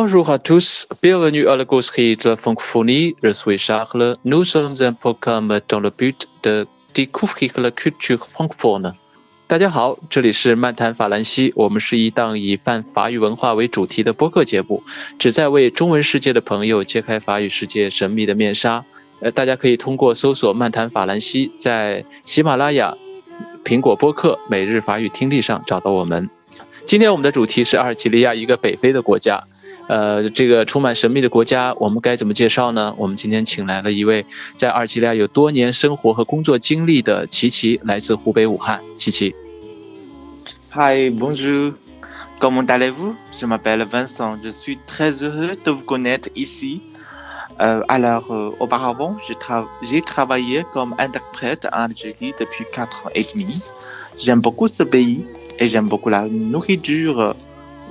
Bonjour à tous, bienvenue à la gaucherie de la francophonie. Je suis Charles. Nous sommes un programme dans le but de découvrir la culture francophone. 大家好，这里是漫谈法兰西，我们是一档以泛法语文化为主题的播客节目，旨在为中文世界的朋友揭开法语世界神秘的面纱。呃，大家可以通过搜索“漫谈法兰西”在喜马拉雅、苹果播客、每日法语听力上找到我们。今天我们的主题是阿尔及利亚，一个北非的国家。呃，这个充满神秘的国家，我们该怎么介绍呢？我们今天请来了一位在阿尔及利亚有多年生活和工作经历的琪琪，来自湖北武汉。琪琪，Hi, bonjour, comment allez-vous? Je m'appelle Vincent, je suis très heureux de vous connaître ici. Euh, alors, auparavant, j'ai travaillé comme interprète en Algérie depuis quatre ans et demi. J'aime beaucoup ce pays et j'aime beaucoup la nourriture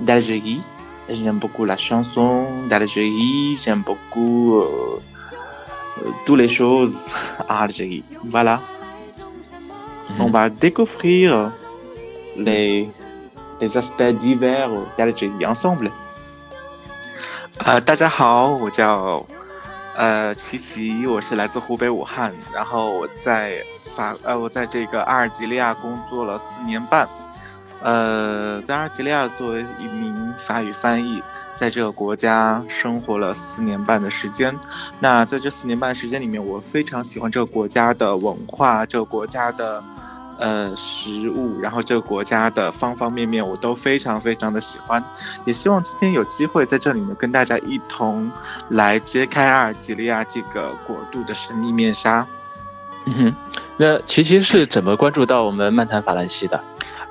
d'Algérie. J'aime beaucoup la chanson d'Algérie, j'aime beaucoup euh, euh, toutes les choses à Algérie. Voilà. Mhm. On va découvrir les, les aspects divers d'Algérie ensemble. 呃，大家好，我叫呃琪琪，我是来自湖北武汉，然后我在法呃我在这个阿尔及利亚工作了四年半。 呃，在阿尔及利亚作为一名法语翻译，在这个国家生活了四年半的时间。那在这四年半的时间里面，我非常喜欢这个国家的文化，这个国家的呃食物，然后这个国家的方方面面，我都非常非常的喜欢。也希望今天有机会在这里呢，跟大家一同来揭开阿尔及利亚这个国度的神秘面纱。嗯哼，那琪琪是怎么关注到我们漫谈法兰西的？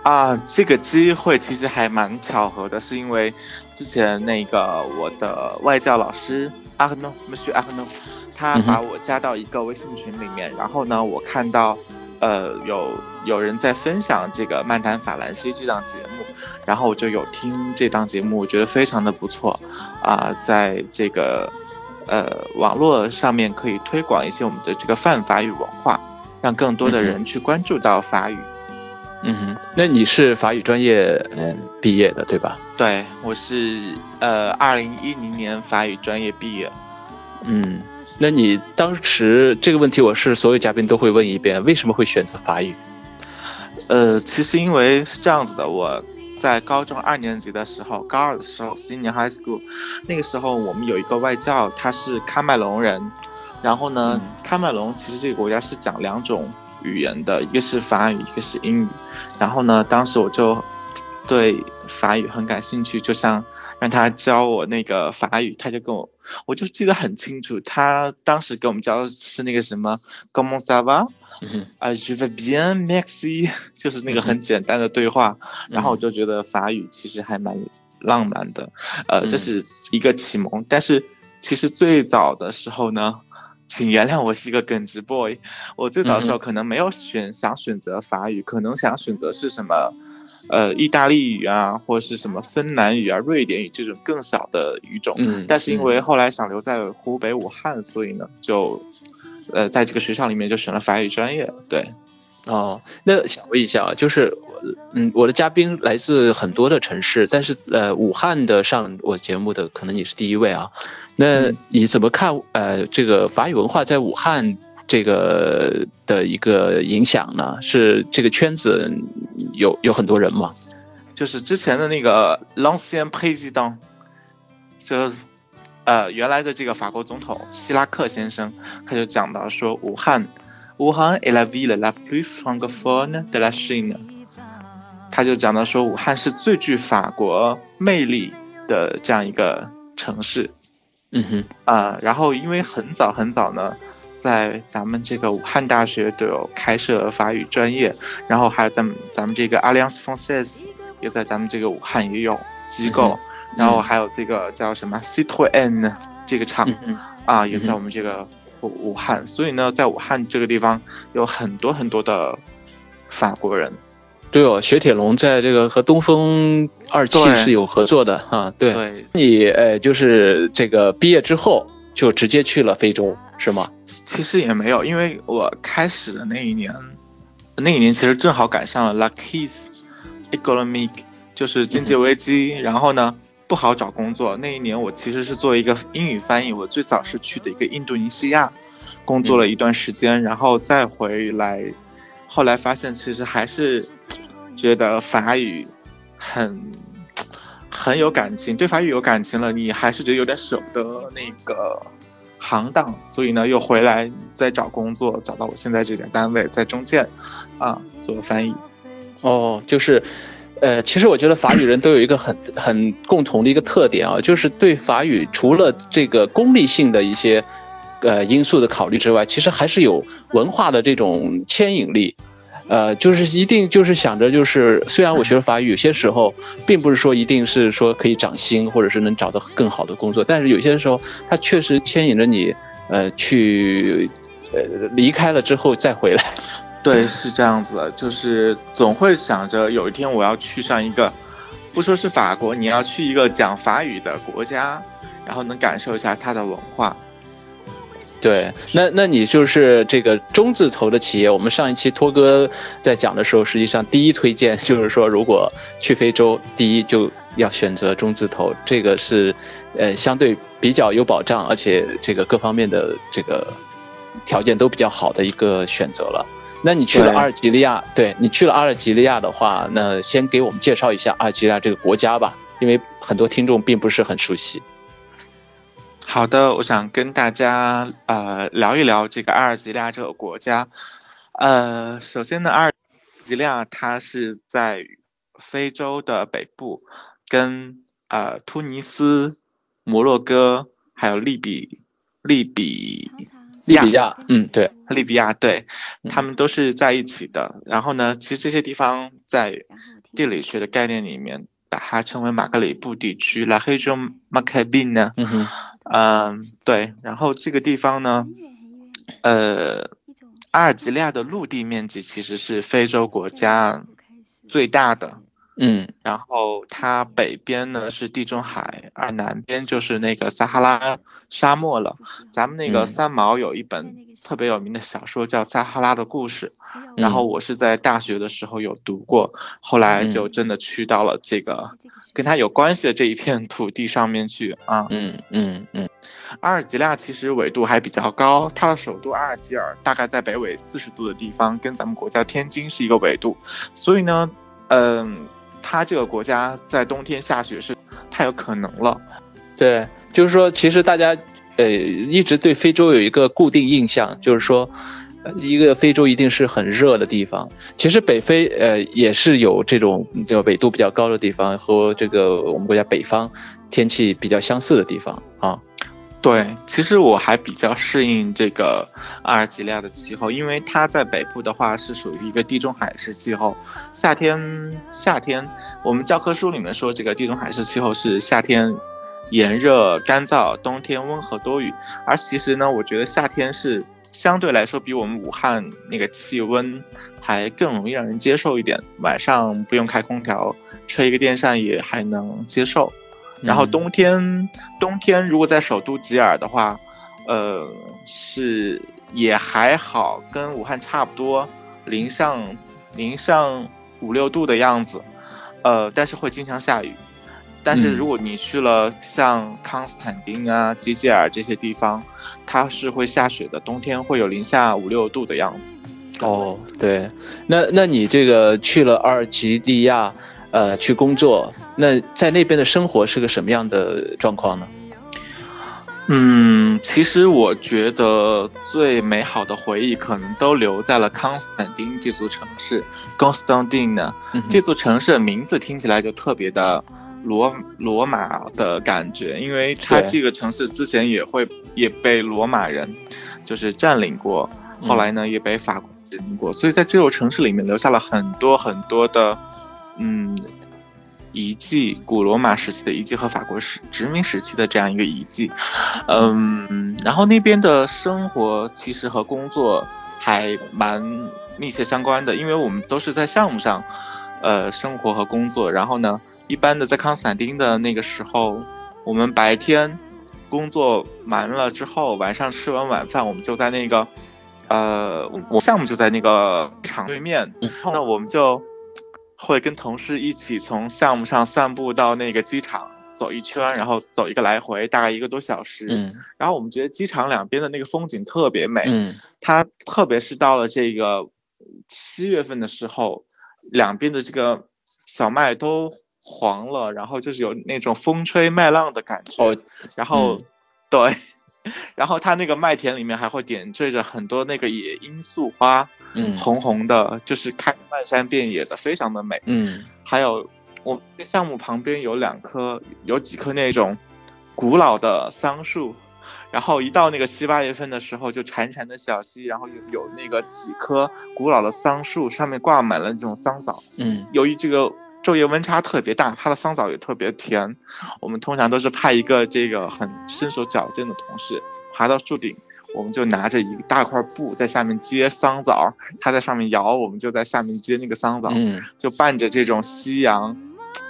啊，这个机会其实还蛮巧合的，是因为之前那个我的外教老师阿赫诺，我们学阿赫诺，他把我加到一个微信群里面，然后呢，我看到呃有有人在分享这个漫谈法兰西这档节目，然后我就有听这档节目，我觉得非常的不错啊，在这个呃网络上面可以推广一些我们的这个泛法语文化，让更多的人去关注到法语。嗯哼，那你是法语专业嗯毕业的对吧？对，我是呃二零一零年法语专业毕业。嗯，那你当时这个问题我是所有嘉宾都会问一遍，为什么会选择法语？呃，其实因为是这样子的，我在高中二年级的时候，高二的时候，senior high school，那个时候我们有一个外教，他是喀麦隆人，然后呢，喀麦隆其实这个国家是讲两种。语言的一个是法语，一个是英语。然后呢，当时我就对法语很感兴趣，就想让他教我那个法语。他就跟我，我就记得很清楚，他当时给我们教的是那个什么 “Comment ça va？” 啊，“Je vais bien, merci”，就是那个很简单的对话。然后我就觉得法语其实还蛮浪漫的，呃，这是一个启蒙。但是其实最早的时候呢。请原谅我是一个耿直 boy，我最早的时候可能没有选想选择法语，可能想选择是什么，呃，意大利语啊，或者是什么芬兰语啊、瑞典语这种更小的语种。嗯。但是因为后来想留在湖北武汉，所以呢，就，呃，在这个学校里面就选了法语专业。对。哦，那想问一下啊，就是，嗯，我的嘉宾来自很多的城市，但是呃，武汉的上我节目的可能你是第一位啊。那你怎么看呃这个法语文化在武汉这个的一个影响呢？是这个圈子有有很多人吗？就是之前的那个 L'ancien président，就呃原来的这个法国总统希拉克先生，他就讲到说武汉。武汉 est la ville la plus francophone de la Chine。他就讲到说，武汉是最具法国魅力的这样一个城市。嗯哼，啊，然后因为很早很早呢，在咱们这个武汉大学都有开设法语专业，然后还有咱们咱们这个 Alliance Française 也在咱们这个武汉也有机构，然后还有这个叫什么 Citroen 这个厂啊，也在我们这个。武汉，所以呢，在武汉这个地方有很多很多的法国人。对哦，雪铁龙在这个和东风二汽是有合作的啊。对，你呃，就是这个毕业之后就直接去了非洲是吗？其实也没有，因为我开始的那一年，那一年其实正好赶上了 l u c k y s economic，就是经济危机。然后呢，不好找工作。那一年我其实是作为一个英语翻译，我最早是去的一个印度尼西亚工作了一段时间，然后再回来，后来发现其实还是觉得法语很很有感情，对法语有感情了，你还是觉得有点舍不得那个行当，所以呢又回来再找工作，找到我现在这家单位，在中建啊做翻译。哦，就是。呃，其实我觉得法语人都有一个很很共同的一个特点啊，就是对法语除了这个功利性的一些呃因素的考虑之外，其实还是有文化的这种牵引力。呃，就是一定就是想着，就是虽然我学了法语，有些时候并不是说一定是说可以涨薪，或者是能找到更好的工作，但是有些时候它确实牵引着你呃去呃离开了之后再回来。对，是这样子，就是总会想着有一天我要去上一个，不说是法国，你要去一个讲法语的国家，然后能感受一下它的文化。对，那那你就是这个中字头的企业，我们上一期托哥在讲的时候，实际上第一推荐就是说，如果去非洲，第一就要选择中字头，这个是呃相对比较有保障，而且这个各方面的这个条件都比较好的一个选择了。那你去了阿尔及利亚，对你去了阿尔及利亚的话，那先给我们介绍一下阿尔及利亚这个国家吧，因为很多听众并不是很熟悉。好的，我想跟大家呃聊一聊这个阿尔及利亚这个国家。呃，首先呢，阿尔及利亚它是在非洲的北部，跟呃突尼斯、摩洛哥还有利比利比。利比亚，嗯，对，利比亚，对，他们都是在一起的。然后呢，其实这些地方在地理学的概念里面，把它称为马格里布地区，拉黑中马凯宾呢，嗯哼，嗯，对。然后这个地方呢，呃，阿尔及利亚的陆地面积其实是非洲国家最大的。嗯，然后它北边呢是地中海，而南边就是那个撒哈拉沙漠了。咱们那个三毛有一本特别有名的小说叫《撒哈拉的故事》，然后我是在大学的时候有读过，后来就真的去到了这个跟它有关系的这一片土地上面去啊。嗯嗯嗯，阿尔及利亚其实纬度还比较高，它的首都阿尔及尔大概在北纬四十度的地方，跟咱们国家天津是一个纬度，所以呢，嗯。它这个国家在冬天下雪是太有可能了，对，就是说，其实大家呃一直对非洲有一个固定印象，就是说，一个非洲一定是很热的地方。其实北非呃也是有这种就纬度比较高的地方，和这个我们国家北方天气比较相似的地方啊。对，其实我还比较适应这个阿尔及利亚的气候，因为它在北部的话是属于一个地中海式气候。夏天，夏天我们教科书里面说这个地中海式气候是夏天炎热干燥，冬天温和多雨。而其实呢，我觉得夏天是相对来说比我们武汉那个气温还更容易让人接受一点，晚上不用开空调，吹一个电扇也还能接受。然后冬天，冬天如果在首都吉尔的话，呃，是也还好，跟武汉差不多，零上零上五六度的样子，呃，但是会经常下雨。但是如果你去了像康斯坦丁啊、吉吉尔这些地方，它是会下雪的，冬天会有零下五六度的样子。哦，对，那那你这个去了阿尔及利亚？呃，去工作，那在那边的生活是个什么样的状况呢？嗯，其实我觉得最美好的回忆可能都留在了康斯坦丁这座城市。Constantine 这座城市的名字听起来就特别的罗罗马的感觉，因为它这个城市之前也会也被罗马人就是占领过，后来呢也被法国占领过，所以在这座城市里面留下了很多很多的。嗯，遗迹，古罗马时期的遗迹和法国时殖民时期的这样一个遗迹，嗯，然后那边的生活其实和工作还蛮密切相关的，因为我们都是在项目上，呃，生活和工作。然后呢，一般的在康斯坦丁的那个时候，我们白天工作完了之后，晚上吃完晚饭，我们就在那个，呃，我项目就在那个厂对面，那我们就。会跟同事一起从项目上散步到那个机场，走一圈，然后走一个来回，大概一个多小时。嗯然后我们觉得机场两边的那个风景特别美，嗯它特别是到了这个七月份的时候，两边的这个小麦都黄了，然后就是有那种风吹麦浪的感觉。哦，然后、嗯对，然后它那个麦田里面还会点缀着很多那个野罂粟花，嗯红红的，就是开漫山遍野的，非常的美。嗯还有我们这个项目旁边有两棵，有几棵那种古老的桑树，然后一到那个七八月份的时候，就潺潺的小溪，然后有有那个几棵古老的桑树，上面挂满了这种桑枣。嗯由于这个昼夜温差特别大，它的桑枣也特别甜，我们通常都是派一个这个很身手矫健的同事爬到树顶。我们就拿着一大块布在下面接桑枣，他在上面摇，我们就在下面接那个桑枣。嗯就伴着这种夕阳，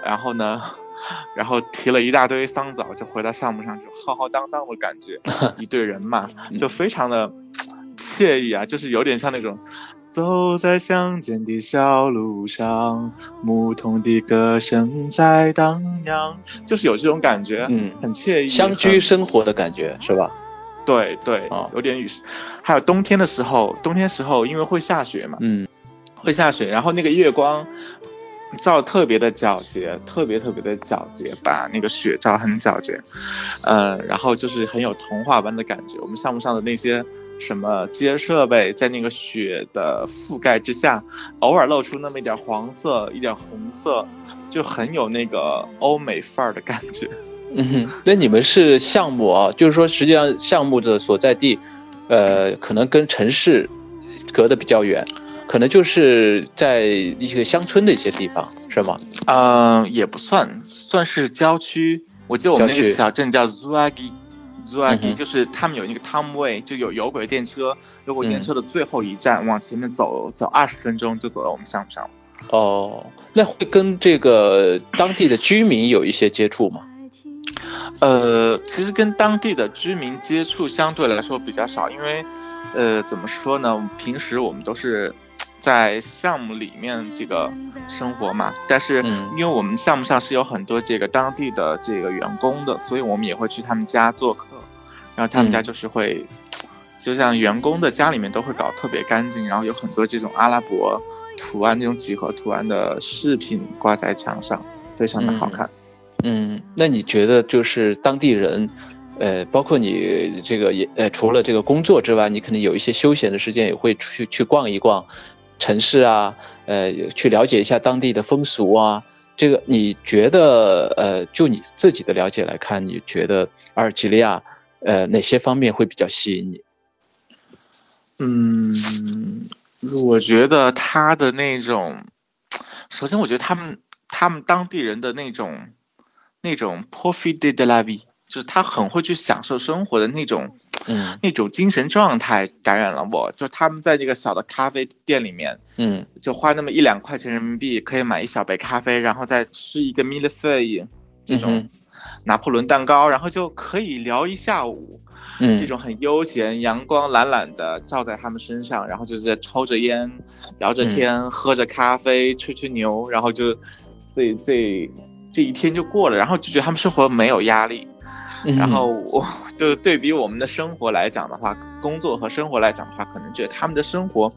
然后呢，然后提了一大堆桑枣，就回到项目上，就浩浩荡荡的感觉，一队人嘛就非常的惬意啊，就是有点像那种。走在乡间的小路上，牧童的歌声在荡漾，就是有这种感觉，嗯，很惬意，乡居生活的感觉是吧？对对哦，有点雨。还有冬天的时候，冬天时候因为会下雪嘛，嗯会下雪，然后那个月光照特别的皎洁，特别特别的皎洁，把那个雪照很皎洁，呃，然后就是很有童话般的感觉。我们项目上的那些什么机械设备，在那个雪的覆盖之下，偶尔露出那么一点黄色、一点红色，就很有那个欧美范儿的感觉。嗯哼，那你们是项目啊，就是说实际上项目的所在地，呃，可能跟城市隔得比较远，可能就是在一些乡村的一些地方，是吗？嗯、也不算，算是郊区。我记得我们那个小镇叫 Zuagi。就是他们有那个 Tomway，就有有轨电车，有轨嗯电车的最后一站，往前面走走二十分钟就走到我们项目上了。哦，那会跟这个当地的居民有一些接触吗？呃，其实跟当地的居民接触相对来说比较少，因为，呃，怎么说呢？平时我们都是在项目里面这个生活嘛，但是嗯。因为我们项目上是有很多这个当地的这个员工的，所以我们也会去他们家做客，然后他们家嗯。就是会，就像员工的家里面都会搞特别干净，然后有很多这种阿拉伯图案、那种几何图案的饰品挂在墙上，非常的好看。嗯，那你觉得就是当地人，呃，包括你这个也呃，除了这个工作之外，你可能有一些休闲的时间，也会出去去逛一逛城市啊，呃，去了解一下当地的风俗啊。这个你觉得，呃，就你自己的了解来看，你觉得阿尔及利亚，呃，哪些方面会比较吸引你？嗯，我觉得他的那种，首先我觉得他们他们当地人的那种那种 profit de la vie，就是他很会去享受生活的那种嗯那种精神状态感染了我。就他们在那个小的咖啡店里面，嗯就花那么一两块钱人民币可以买一小杯咖啡，然后再吃一个 m i l l e f e u 这嗯种拿破仑蛋糕，然后就可以聊一下午。嗯这种很悠闲，阳光懒懒的照在他们身上，然后就是在抽着烟，聊着天，喝着咖啡，吹吹牛，然后就这这这一天就过了，然后就觉得他们生活没有压力。嗯，然后我 就对比我们的生活来讲的话，工作和生活来讲的话，可能觉得他们的生活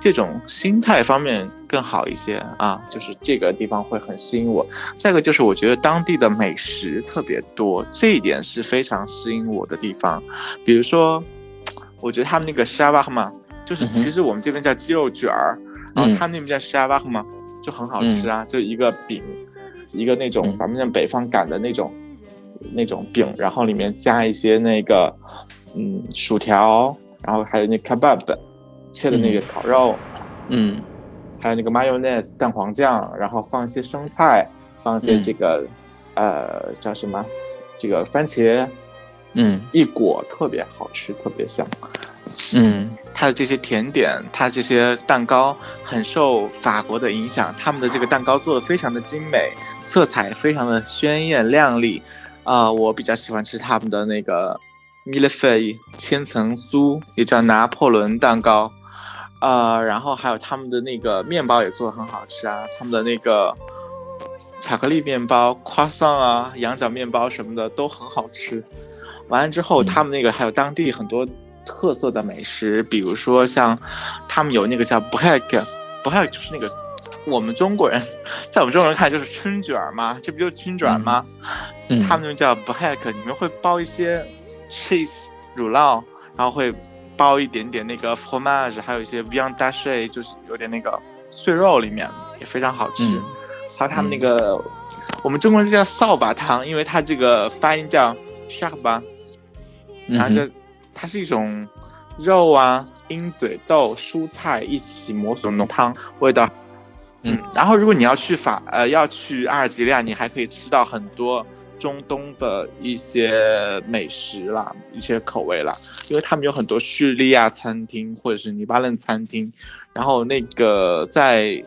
这种心态方面更好一些啊，就是这个地方会很吸引我。再一个就是我觉得当地的美食特别多，这一点是非常吸引我的地方。比如说，我觉得他们那个沙巴嘛，就是其实我们这边叫鸡肉卷儿，然后嗯。他们那边叫沙巴嘛，就很好吃啊，就一个饼，一个那种嗯。咱们像北方擀的那种那种饼，然后里面加一些那个嗯薯条，然后还有那 kebab 切的那个烤肉，嗯还有那个 mayonnaise 蛋黄酱，然后放一些生菜，放一些嗯这个、呃叫什么这个番茄，嗯一裹特别好吃，特别香。嗯它的这些甜点，它这些蛋糕很受法国的影响，他们的这个蛋糕做的非常的精美，色彩非常的鲜艳亮丽。啊、我比较喜欢吃他们的那个 m i l l e f e y 千层酥，也叫拿破仑蛋糕。呃，然后还有他们的那个面包也做的很好吃啊，他们的那个巧克力面包、夸桑啊、羊角面包什么的都很好吃。完了之后，他们那个还有当地很多特色的美食，比如说像他们有那个叫 break，break 就是那个我们中国人在我们中国人看就是春卷嘛，这不就是春卷吗？嗯，他们那叫 break，里面会包一些 cheese 乳酪，然后会包一点点那个 fromage，还有一些 viande hachée，就是有点那个碎肉里面也非常好吃。嗯还有他们那个，我们中国人叫扫把汤，因为它这个发音叫 s h a k b a 然后嗯这它是一种肉啊、鹰嘴豆、蔬菜一起磨成浓汤，味道。嗯，然后如果你要去法呃要去阿尔及利亚，你还可以吃到很多中东的一些美食啦，一些口味啦，因为他们有很多叙利亚餐厅或者是黎巴嫩餐厅，然后那个在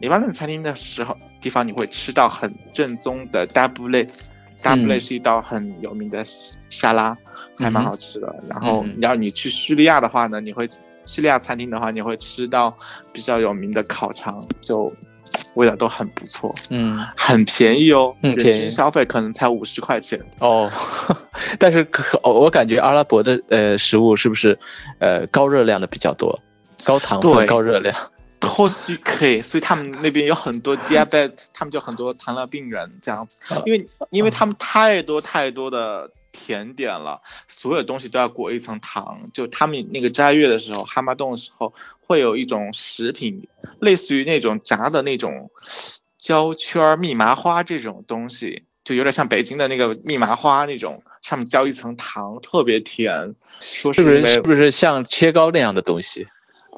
黎巴嫩餐厅的时候地方你会吃到很正宗的 double。double 嗯是一道很有名的沙拉，还蛮好吃的。然后嗯，然后你去叙利亚的话呢，你会叙利亚餐厅的话，你会吃到比较有名的烤肠，就味道都很不错，嗯。很便宜哦，人均消费可能才五十块钱。哦，但是可哦我感觉阿拉伯的呃食物是不是呃高热量的比较多，高糖分对高热量？或许可以，所以他们那边有很多 diabetes，他们就很多糖尿病人这样子。啊，因为因为他们太多太多的甜点了，所有东西都要裹一层糖。就他们那个斋月的时候，哈马洞的时候，会有一种食品，类似于那种炸的那种胶圈儿蜜麻花这种东西，就有点像北京的那个蜜麻花那种，上面浇一层糖，特别甜。说是不是是不是像切糕那样的东西？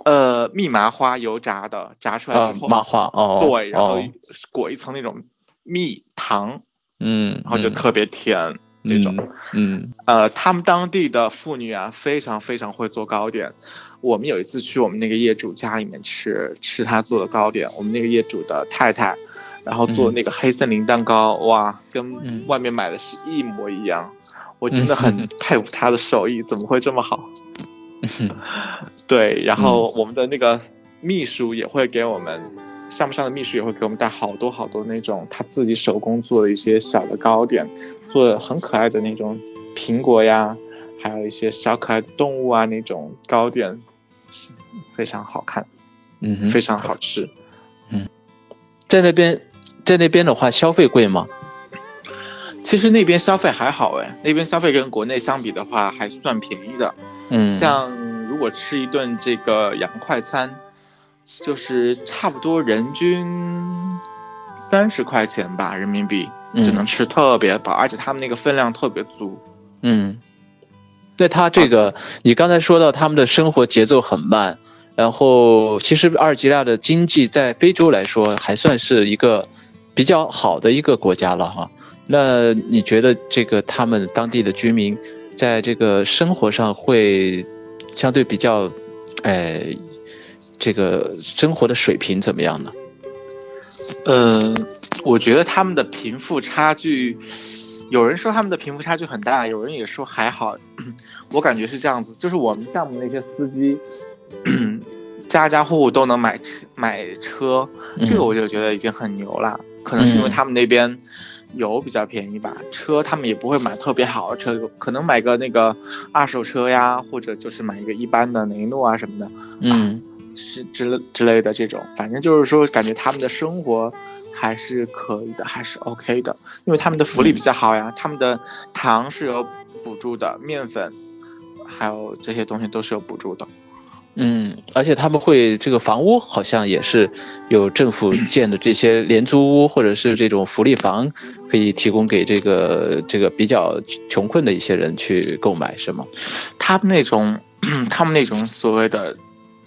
呃，蜜麻花油炸的，炸出来啊之，后，麻花哦，对，然后哦裹一层那种蜜糖，嗯，然后就嗯特别甜、这种。嗯呃，他们当地的妇女啊，非常非常会做糕点。我们有一次去我们那个业主家里面吃吃他做的糕点，我们那个业主的太太，然后做嗯那个黑森林蛋糕，哇，嗯跟外面买的是一模一样。我真的很嗯佩服他的手艺，怎么会这么好？嗯 对，然后我们的那个秘书也会给我们，项目上的秘书也会给我们带好多好多那种他自己手工做的一些小的糕点，做的很可爱的那种苹果呀，还有一些小可爱的动物啊那种糕点，非常好看，嗯非常好吃。嗯在那边在那边的话，消费贵吗？其实那边消费还好哎，那边消费跟国内相比的话还算便宜的。嗯，像如果吃一顿这个洋快餐，就是差不多人均三十块钱吧人民币嗯就能吃特别饱，而且他们那个分量特别足。嗯，那他这个，你刚才说到他们的生活节奏很慢，然后其实阿尔及利亚的经济在非洲来说还算是一个比较好的一个国家了哈。那你觉得这个他们当地的居民在这个生活上会相对比较，呃，这个生活的水平怎么样呢？嗯，我觉得他们的贫富差距，有人说他们的贫富差距很大，有人也说还好。我感觉是这样子，就是我们项目那些司机，家家户户都能买车买车，这个我就觉得已经很牛了。可能是因为嗯他们那边油比较便宜吧，车他们也不会买特别好的车，可能买个那个二手车呀，或者就是买一个一般的雷诺啊什么的。嗯是之之类的这种，反正就是说，感觉他们的生活还是可以的，还是 OK 的，因为他们的福利比较好呀，他们的糖是有补助的，面粉还有这些东西都是有补助的。嗯，而且他们会这个房屋好像也是有政府建的这些廉租屋或者是这种福利房，可以提供给这个这个比较穷困的一些人去购买，是吗？他们那种，他们那种所谓的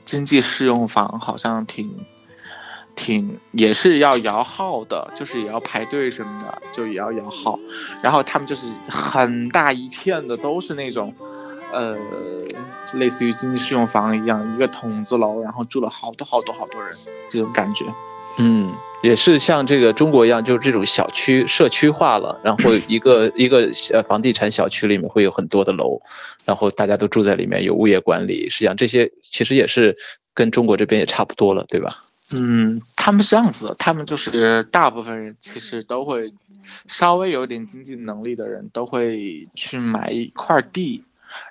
经济适用房，好像挺挺也是要摇号的，就是也要排队什么的，就也要摇号。然后他们就是很大一片的，都是那种，呃，类似于经济适用房一样，一个筒子楼，然后住了好多好多好多人，这种感觉。嗯，也是像这个中国一样，就是这种小区社区化了，然后一个一个呃房地产小区里面会有很多的楼，然后大家都住在里面，有物业管理，实际上这些其实也是跟中国这边也差不多了，对吧？嗯，他们是这样子的，他们就是大部分人其实都会稍微有点经济能力的人都会去买一块地，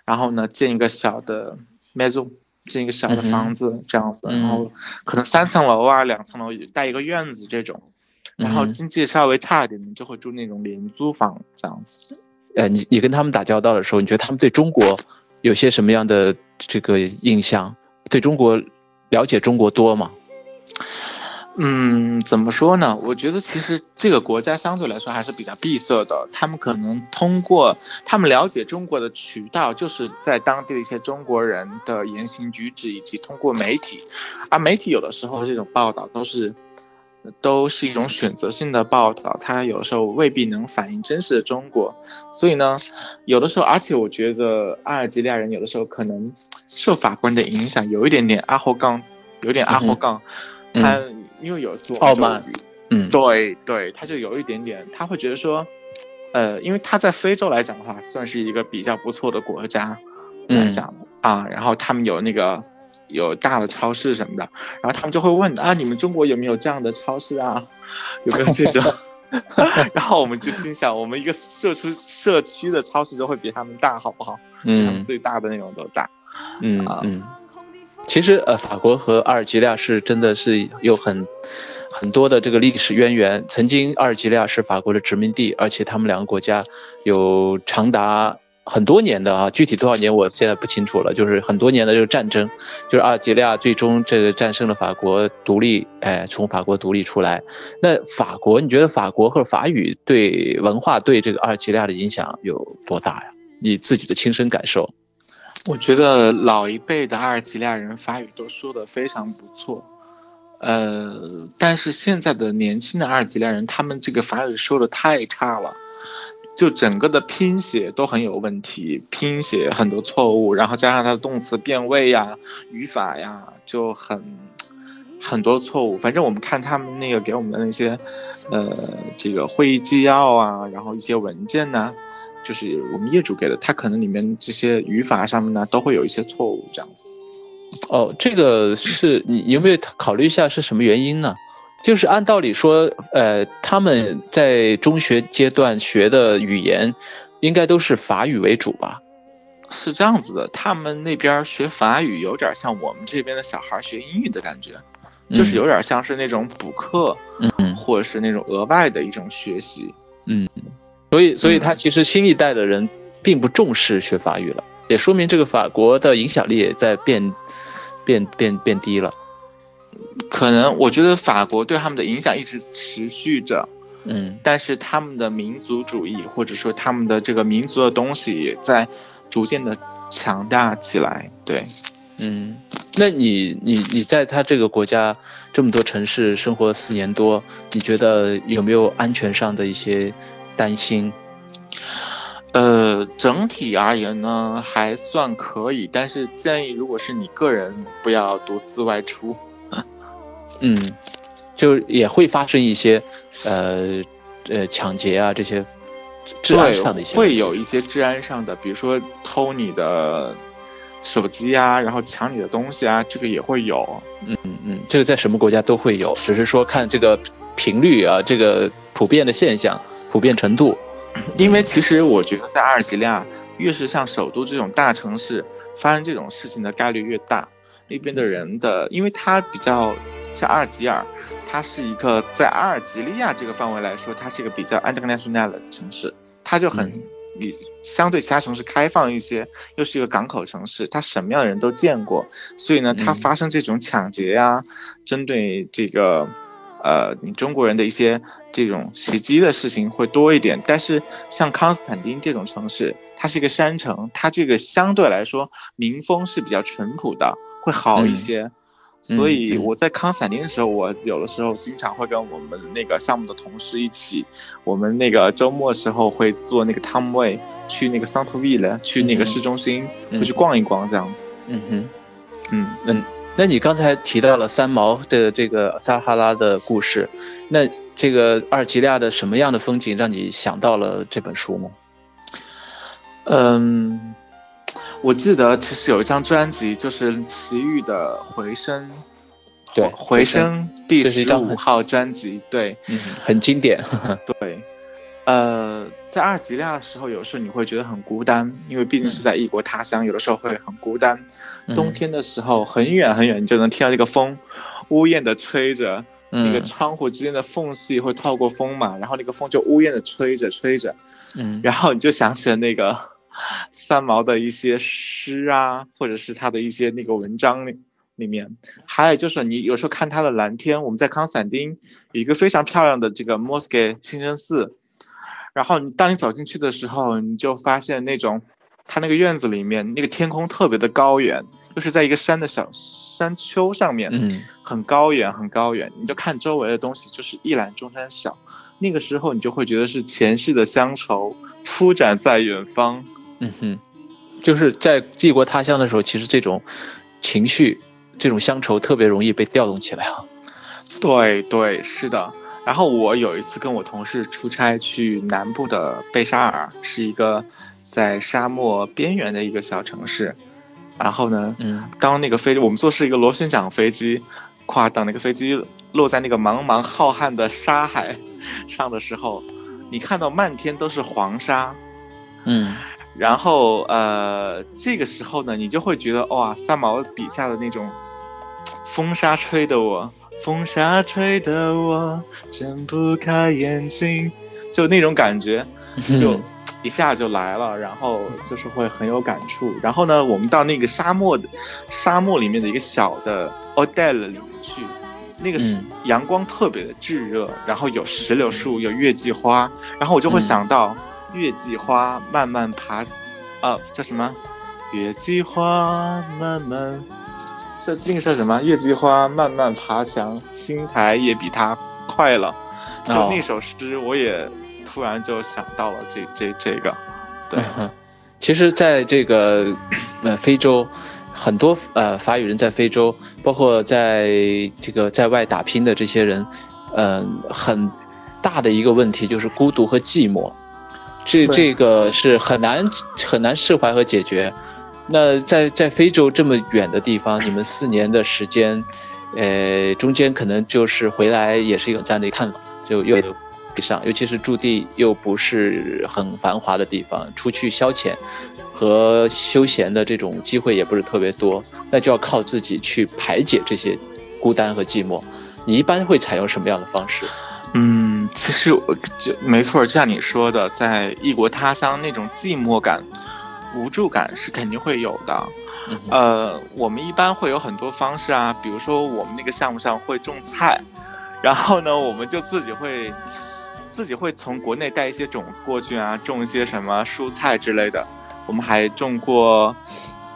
然后呢建一个小的 maison，建一个小的房子这样子，然后可能三层楼啊，两层楼带一个院子这种，然后经济稍微差一点的就会住那种廉租房这样子。呃，你你跟他们打交道的时候，你觉得他们对中国有些什么样的这个印象？对中国了解中国多吗？嗯，怎么说呢？我觉得其实这个国家相对来说还是比较闭塞的。他们可能通过他们了解中国的渠道，就是在当地的一些中国人的言行举止，以及通过媒体。而媒体有的时候这种报道都是都是一种选择性的报道，它有时候未必能反映真实的中国。所以呢，有的时候，而且我觉得阿尔及利亚人有的时候可能受法国人的影响，有一点点阿霍杠，有点阿霍杠，他。因为有做傲慢，嗯，对对，他就有一点点，他会觉得说，呃，因为他在非洲来讲的话，算是一个比较不错的国家来讲啊，然后他们有那个有大的超市什么的，然后他们就会问啊，你们中国有没有这样的超市啊？有没有这种？然后我们就心想，我们一个社区社区的超市都会比他们大，好不好？嗯，最大的那种都大，嗯嗯。其实，呃，法国和阿尔及利亚是真的是有很很多的这个历史渊源。曾经，阿尔及利亚是法国的殖民地，而且他们两个国家有长达很多年的啊，具体多少年我现在不清楚了。就是很多年的这个战争，就是阿尔及利亚最终这个战胜了法国独立，哎，从法国独立出来。那法国，你觉得法国或者法语对文化对这个阿尔及利亚的影响有多大呀？你自己的亲身感受？我觉得老一辈的阿尔及利亚人法语都说的非常不错，呃，但是现在的年轻的阿尔及利亚人，他们这个法语说的太差了，就整个的拼写都很有问题，拼写很多错误，然后加上它的动词变位呀、语法呀，就很很多错误。反正我们看他们那个给我们的那些，呃，这个会议纪要啊，然后一些文件呢。就是我们业主给的，他可能里面这些语法上面呢都会有一些错误，这样子。哦，这个是你有没有考虑一下是什么原因呢？就是按道理说，呃，他们在中学阶段学的语言应该都是法语为主吧？是这样子的，他们那边学法语有点像我们这边的小孩学英语的感觉，就是有点像是那种补课，嗯，或者是那种额外的一种学习，嗯。所以，所以他其实新一代的人并不重视学法语了，也说明这个法国的影响力也在变，变变变低了。可能我觉得法国对他们的影响一直持续着，嗯，但是他们的民族主义或者说他们的这个民族的东西也在逐渐的强大起来。对，嗯，那你你你在他这个国家这么多城市生活四年多，你觉得有没有安全上的一些？担心，呃，整体而言呢，还算可以，但是建议如果是你个人，不要独自外出。嗯，就也会发生一些，呃，呃，抢劫啊这些，治安上的一些，会有一些治安上的，比如说偷你的手机啊，然后抢你的东西啊，这个也会有。嗯嗯嗯，这个在什么国家都会有，只是说看这个频率啊，这个普遍的现象。普遍程度，因为其实我觉得在阿尔及利亚，越是像首都这种大城市，发生这种事情的概率越大。那边的人的，因为它比较像阿尔及尔，它是一个在阿尔及利亚这个范围来说，它是一个比较 international 的城市，它就很比相对其他城市开放一些，又是一个港口城市，它什么样的人都见过，所以呢，它发生这种抢劫呀，针对这个呃你中国人的一些。这种袭击的事情会多一点，但是像康斯坦丁这种城市，它是一个山城，它这个相对来说民风是比较淳朴的，会好一些。所以我在康斯坦丁的时候，我有的时候经常会跟我们那个项目的同事一起，我们那个周末时候会坐那个 Tomway 去那个桑托维勒，去那个市中心，会去逛一逛这样子。嗯哼，嗯嗯，那你刚才提到了三毛的这个撒哈拉的故事，那。这个阿尔及利亚的什么样的风景让你想到了这本书吗？嗯，我记得其实有一张专辑就是齐豫的《回声》，对，回声第十五号专辑，对嗯，很经典。对。呃，在阿尔及利亚的时候，有时候你会觉得很孤单，因为毕竟是在异国他乡，有的时候会很孤单。嗯冬天的时候，很远很远，你就能听到这个风呜咽的吹着，那个嗯。窗户之间的缝隙会透过风嘛，然后那个风就呜咽的吹着吹着，嗯。然后你就想起了那个 三毛的一些诗啊，或者是他的一些那个文章里里面，还有就是你有时候看他的蓝天，我们在康斯坦丁有一个非常漂亮的这个莫斯科清真寺，然后你当你走进去的时候，你就发现那种他那个院子里面那个天空特别的高远，就是在一个山的小山丘上面，嗯很高远很高远，你就看周围的东西就是一览众山小。那个时候你就会觉得是前世的乡愁铺展在远方。嗯哼，就是在异国他乡的时候，其实这种情绪、这种乡愁特别容易被调动起来啊。对对，是的。然后我有一次跟我同事出差去南部的贝沙尔，是一个在沙漠边缘的一个小城市。然后呢，嗯当那个飞机，我们坐是一个螺旋桨飞机，夸等那个飞机落在那个茫茫浩瀚的沙海 上的时候，你看到漫天都是黄沙，嗯。然后呃，这个时候呢，你就会觉得哇，三毛笔下的那种风沙吹的我，风沙吹的我睁不开眼睛，就那种感觉，就嗯一下就来了，然后就是会很有感触。然后呢，我们到那个沙漠的沙漠里面的一个小的 Odell 里面去，那个阳光特别的炙热，然后有石榴树，有月季花，然后我就会嗯想到月季花慢慢爬，啊，叫什么？月季花慢慢，这那个叫什么？月季花慢慢爬墙，青苔也比它快了。就哦那首诗，我也突然就想到了这这这个，对，嗯，其实，在这个呃非洲，很多呃法语人在非洲，包括在这个在外打拼的这些人，嗯、很大的一个问题就是孤独和寂寞，这这个是很难很难释怀和解决。那在在非洲这么远的地方，你们四年的时间，呃，中间可能就是回来也是一个这样的一个探访，就又有上，尤其是驻地又不是很繁华的地方，出去消遣和休闲的这种机会也不是特别多，那就要靠自己去排解这些孤单和寂寞。你一般会采用什么样的方式？嗯，其实我就没错，就像你说的，在异国他乡那种寂寞感、无助感是肯定会有的。嗯呃，我们一般会有很多方式啊，比如说我们那个项目上会种菜，然后呢，我们就自己会自己会从国内带一些种子过去啊，种一些什么蔬菜之类的。我们还种过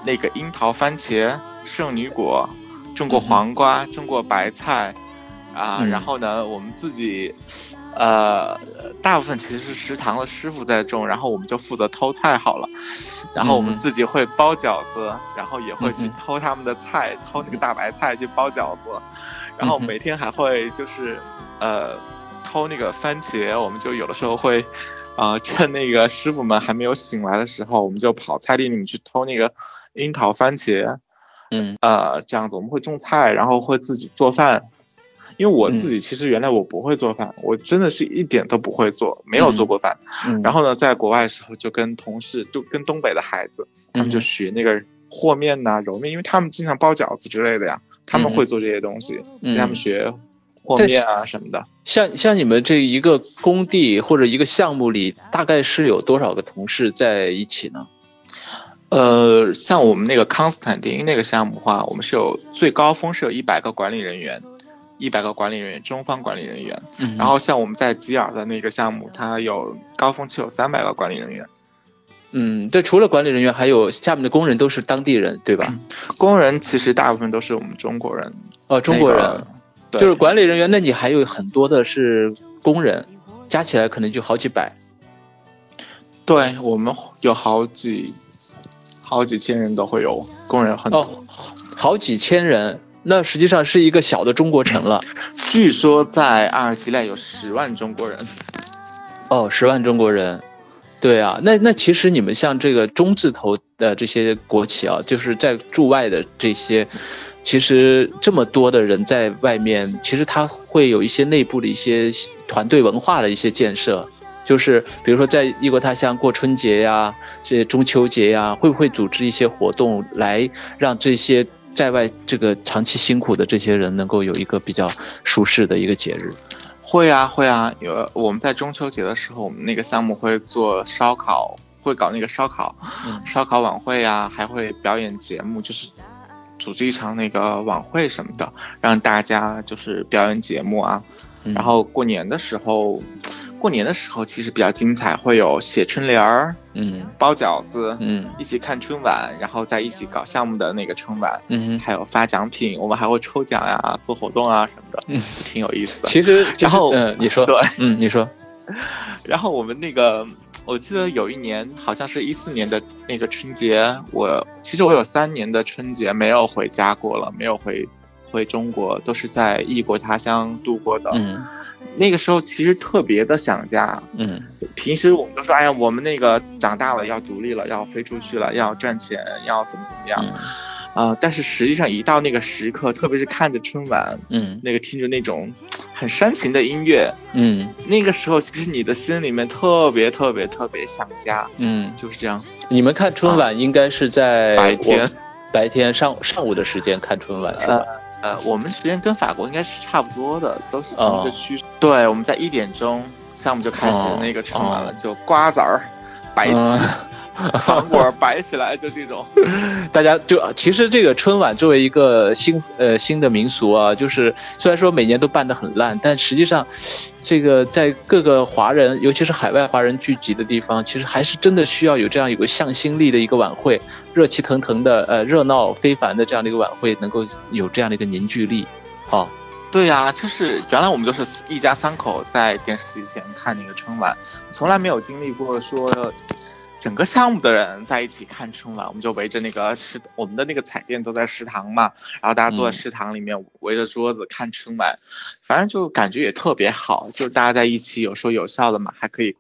那个樱桃、番茄、圣女果，种过黄瓜，种过白菜，啊，嗯然后呢，我们自己。呃，大部分其实是食堂的师傅在种，然后我们就负责偷菜好了。然后我们嗯自己会包饺子，然后也会去偷他们的菜，偷那个大白菜去包饺子，然后每天还会就是呃偷那个番茄，我们就有的时候会呃趁那个师傅们还没有醒来的时候，我们就跑菜地里面去偷那个樱桃、番茄，嗯。呃这样子我们会种菜，然后会自己做饭。因为我嗯。自己其实原来我不会做饭，我真的是一点都不会做，没有做过饭。嗯，然后呢，在国外的时候就跟同事，就跟东北的孩子，他们就学那个和面呐、揉面，因为他们经常包饺子之类的呀，他们嗯。会做这些东西，嗯。跟他们学和但面啊什么的。像像你们这一个工地或者一个项目里，大概是有多少个同事在一起呢？呃，像我们那个康斯坦丁那个项目的话，我们是有最高峰是有一百个管理人员，一百个管理人员，中方管理人员。嗯然后像我们在吉尔的那个项目，它有高峰期有三百个管理人员。嗯，对，除了管理人员，还有下面的工人都是当地人，对吧？工人其实大部分都是我们中国人，哦，中国人。那个对就是管理人员，那你还有很多的是工人，加起来可能就好几百。对我们有好几好几千人都会有，工人很多。哦，好几千人，那实际上是一个小的中国城了。据说在阿尔及利亚有十万中国人。哦，十万中国人，对啊，那那其实你们像这个中字头的这些国企啊，就是在驻外的这些，其实这么多的人在外面，其实他会有一些内部的一些团队文化的一些建设。就是比如说在异国他乡过春节呀，这些中秋节呀，会不会组织一些活动来让这些在外这个长期辛苦的这些人能够有一个比较舒适的一个节日？会啊会啊，有我们在中秋节的时候，我们那个项目会做烧烤，会搞那个烧烤，烧烤晚会啊，还会表演节目，就是组织一场那个晚会什么的，让大家就是表演节目啊。然后过年的时候。过年的时候其实比较精彩，会有写春联儿，嗯，包饺子，嗯，一起看春晚，然后在一起搞项目的那个春晚，嗯，还有发奖品，我们还会抽奖呀，做活动啊什么的，嗯，挺有意思的。其实，然后，嗯，你说，对，嗯，你说，然后我们那个，我记得有一年，好像是一四年的那个春节，我其实我有三年的春节没有回家过了，没有回回中国，都是在异国他乡度过的，嗯。那个时候其实特别的想家，嗯，平时我们都说，哎呀，我们那个长大了要独立了，要飞出去了，要赚钱，要怎么怎么样，呃，但是实际上一到那个时刻，特别是看着春晚，嗯，那个听着那种很煽情的音乐，嗯，那个时候其实你的心里面特别特别特别想家，嗯，就是这样。你们看春晚应该是在白天，白天上上午的时间看春晚是吧？呃，我们时间跟法国应该是差不多的，都是同一个区。对，我们在一点钟项目就开始那个春晚了，就瓜子儿、白起。糖果摆起来就这种，大家就其实这个春晚作为一个新呃新的民俗啊，就是虽然说每年都办得很烂，但实际上，这个在各个华人，尤其是海外华人聚集的地方，其实还是真的需要有这样有个向心力的一个晚会，热气腾腾的呃热闹非凡的这样的一个晚会，能够有这样的一个凝聚力。好，对呀，就是原来我们就是一家三口在电视机前看那个春晚，从来没有经历过说。整个项目的人在一起看春晚，我们就围着那个食，我们的那个彩电都在食堂嘛，然后大家坐在食堂里面围着桌子看春晚，反正就感觉也特别好，就是大家在一起有说有笑的嘛，还可以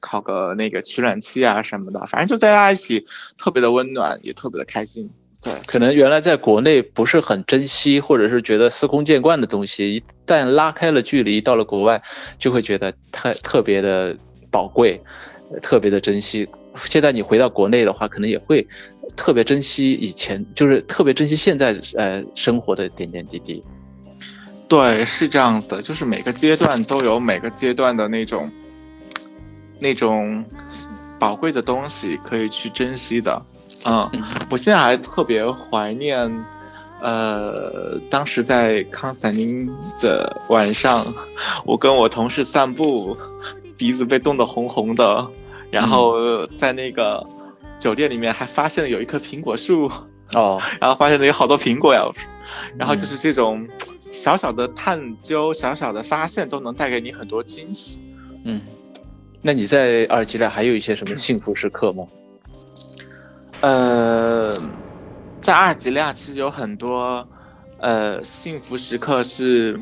烤个那个取暖器啊什么的，反正就大家一起特别的温暖，也特别的开心。对，可能原来在国内不是很珍惜，或者是觉得司空见惯的东西，一旦拉开了距离，到了国外就会觉得特特别的宝贵，特别的珍惜。现在你回到国内的话，可能也会特别珍惜以前，就是特别珍惜现在呃生活的点点滴滴。对，是这样子的，就是每个阶段都有每个阶段的那种那种宝贵的东西可以去珍惜的。嗯，我现在还特别怀念，呃，当时在康斯坦丁的晚上，我跟我同事散步，鼻子被冻得红红的。然后在那个酒店里面还发现了有一棵苹果树哦，然后发现了有好多苹果呀，然后就是这种小小的探究、小小的发现都能带给你很多惊喜。嗯，那你在阿尔及利亚还有一些什么幸福时刻吗？呃，在阿尔及利亚其实有很多呃幸福时刻是。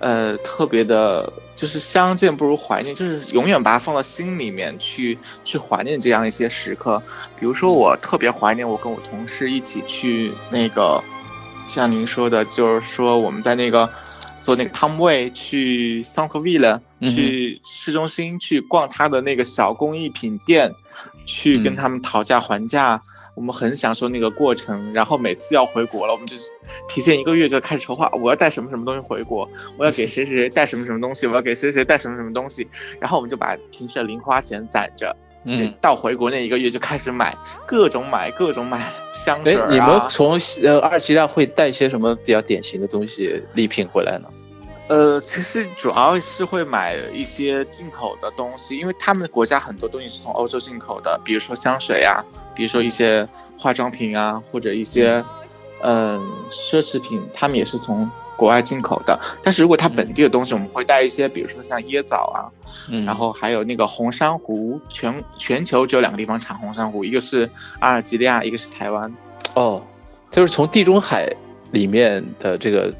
呃，特别的，就是相见不如怀念，就是永远把它放到心里面去，去怀念这样一些时刻。比如说，我特别怀念我跟我同事一起去那个，像您说的，就是说我们在那个做那个 Tomway 去 s a n t v i l l e 去市中心去逛他的那个小工艺品店，去跟他们讨价还价。我们很享受那个过程，然后每次要回国了，我们就提前一个月就开始筹划，我要带什么什么东西回国，我要给谁谁谁带什么什么东西，我要给谁谁带什么什么东西，然后我们就把平时的零花钱攒着，嗯，到回国那一个月就开始买各种买各种买香水啊。你们从呃阿尔及利亚会带些什么比较典型的东西礼品回来呢？呃，其实主要是会买一些进口的东西，因为他们国家很多东西是从欧洲进口的，比如说香水啊。比如说一些化妆品啊，或者一些嗯奢侈品，他们也是从国外进口的。但是如果它本地的东西，我们会带一些，比如说像椰枣啊，嗯，然后还有那个红珊瑚，全全球只有两个地方产红珊瑚，一个是阿尔及利亚，一个是台湾。哦，就是从地中海里面的这个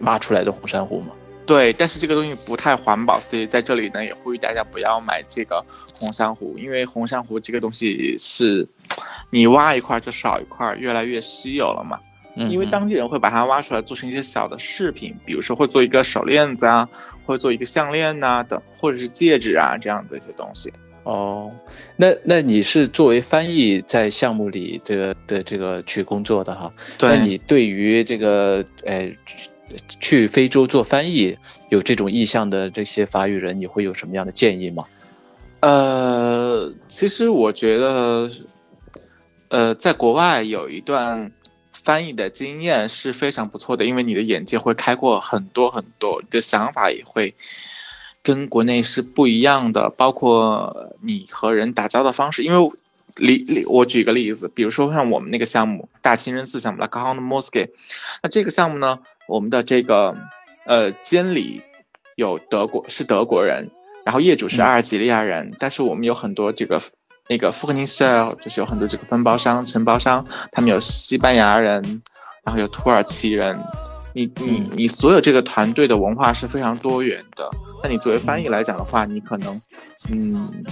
挖出来的红珊瑚吗？对，但是这个东西不太环保，所以在这里呢也呼吁大家不要买这个红珊瑚，因为红珊瑚这个东西是，你挖一块就少一块，越来越稀有了嘛。因为当地人会把它挖出来做成一些小的饰品，比如说会做一个手链子啊，会做一个项链呐等，或者是戒指啊这样的一些东西。哦，那那你是作为翻译在项目里这个的这个去工作的哈？对。那你对于这个呃去非洲做翻译有这种意向的这些法语人，你会有什么样的建议吗？呃，其实我觉得，呃，在国外有一段翻译的经验是非常不错的，因为你的眼界会开阔很多很多，你的想法也会。跟国内是不一样的，包括你和人打交道方式。因为，例例我举个例子，比如说像我们那个项目大清真寺项目 l a k a h o n Mosque，那这个项目呢，我们的这个呃监理有德国是德国人，然后业主是阿尔及利亚人，但是我们有很多这个那个富克尼斯尔就是有很多这个分包商承包商，他们有西班牙人，然后有土耳其人。你你你所有这个团队的文化是非常多元的，那你作为翻译来讲的话，你可能，嗯，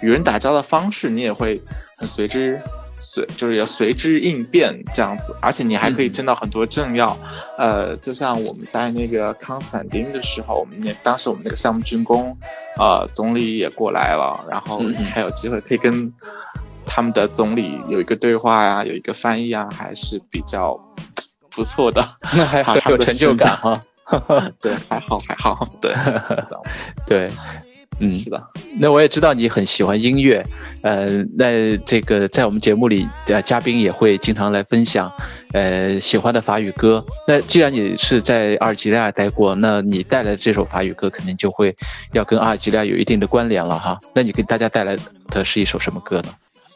与人打交道的方式你也会很随之随就是要随之应变这样子，而且你还可以见到很多政要，呃，就像我们在那个康斯坦丁的时候，我们那当时我们那个项目竣工，呃，总理也过来了，然后还有机会可以跟他们的总理有一个对话呀，有一个翻译啊，还是比较。不错的，那还很有成就感哈。对，还好还好。对，对，嗯，是的。那我也知道你很喜欢音乐，呃，那这个在我们节目里，呃，嘉宾也会经常来分享，呃，喜欢的法语歌。那既然你是在阿尔及利亚待过，那你带来这首法语歌肯定就会要跟阿尔及利亚有一定的关联了哈。那你给大家带来的是一首什么歌呢？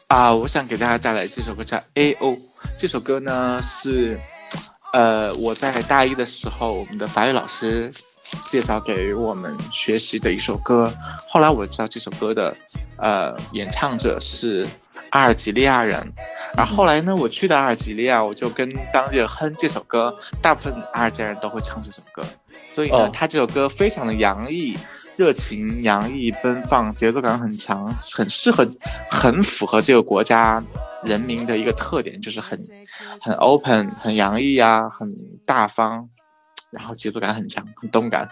啊，我想给大家带来这首歌叫《A O》，这首歌呢是。呃，我在大一的时候，我们的法语老师介绍给我们学习的一首歌。后来我知道这首歌的呃演唱者是阿尔及利亚人。然后后来呢，我去到阿尔及利亚，我就跟当地人哼这首歌。大部分阿尔及利亚人都会唱这首歌，所以呢，他这首歌非常的洋溢、热情、洋溢、奔放，节奏感很强，很适合，很符合这个国家。人民的一个特点就是很很 open，很洋溢啊，很大方，然后节奏感很强，很动感。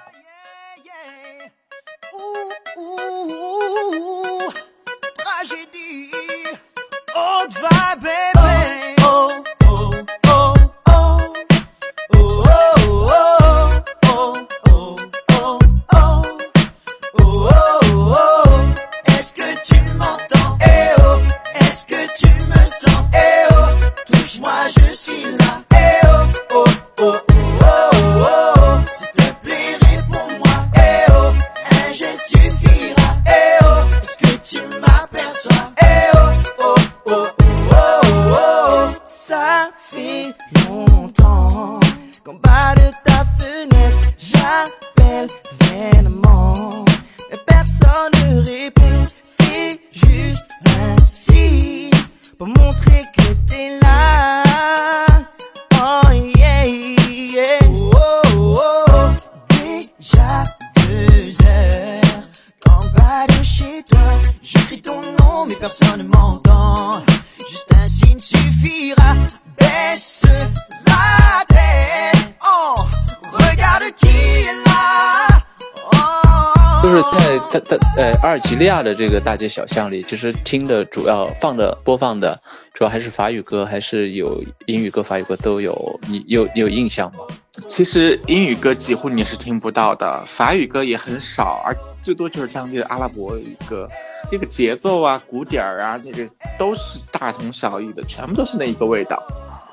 在在在呃阿尔及利亚的这个大街小巷里，其实听的主要放的播放的主要还是法语歌，还是有英语歌、法语歌都有。你有你有印象吗？其实英语歌几乎你是听不到的，法语歌也很少，而最多就是当地的阿拉伯语歌，这个节奏啊、鼓点儿啊，那个都是大同小异的，全部都是那一个味道。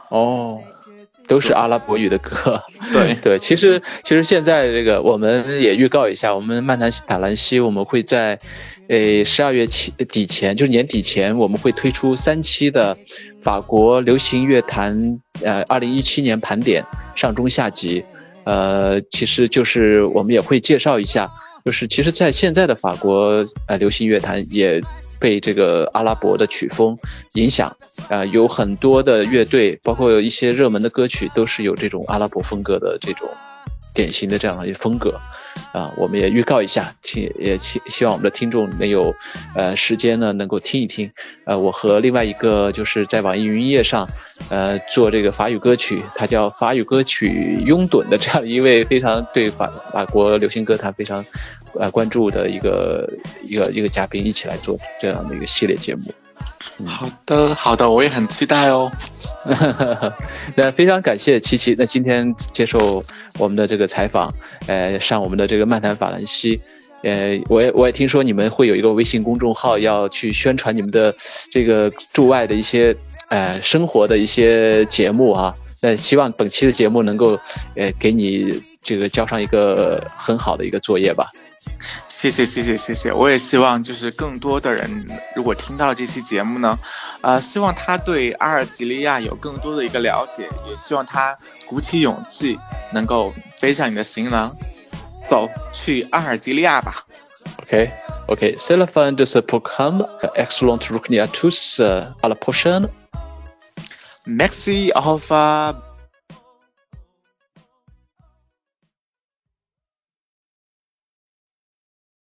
哦。都是阿拉伯语的歌，对。对，其实其实现在这个我们也预告一下，我们漫谈法兰西，我们会在，呃十二月起底前，就是年底前，我们会推出三期的法国流行乐坛，呃二零一七年盘点上中下集，呃其实就是我们也会介绍一下，就是其实在现在的法国呃流行乐坛也。被这个阿拉伯的曲风影响，啊，有很多的乐队，包括一些热门的歌曲，都是有这种阿拉伯风格的这种典型的这样的一些风格，啊，我们也预告一下，请也希希望我们的听众能有呃时间呢，能够听一听，呃，我和另外一个就是在网易云音乐上呃做这个法语歌曲，他叫法语歌曲拥趸的这样一位非常对法法国流行歌坛非常呃关注的一个一个一个嘉宾，一起来做这样的一个系列节目。好的，好的，我也很期待哦。那非常感谢琪琪，那今天接受我们的这个采访，呃，上我们的这个漫谈法兰西，呃，我也我也听说你们会有一个微信公众号，要去宣传你们的这个驻外的一些呃生活的一些节目啊。那希望本期的节目能够呃给你这个交上一个很好的一个作业吧。谢谢谢谢谢谢，我也希望就是更多的人如果听到这期节目呢，呃，希望他对阿尔及利亚有更多的一个了解，也希望他鼓起勇气，能够背上你的行囊，走去阿尔及利亚吧。OK OK, c'est la fin de ce programme. Excellente journée à tous. À la prochaine. Merci, au revoir.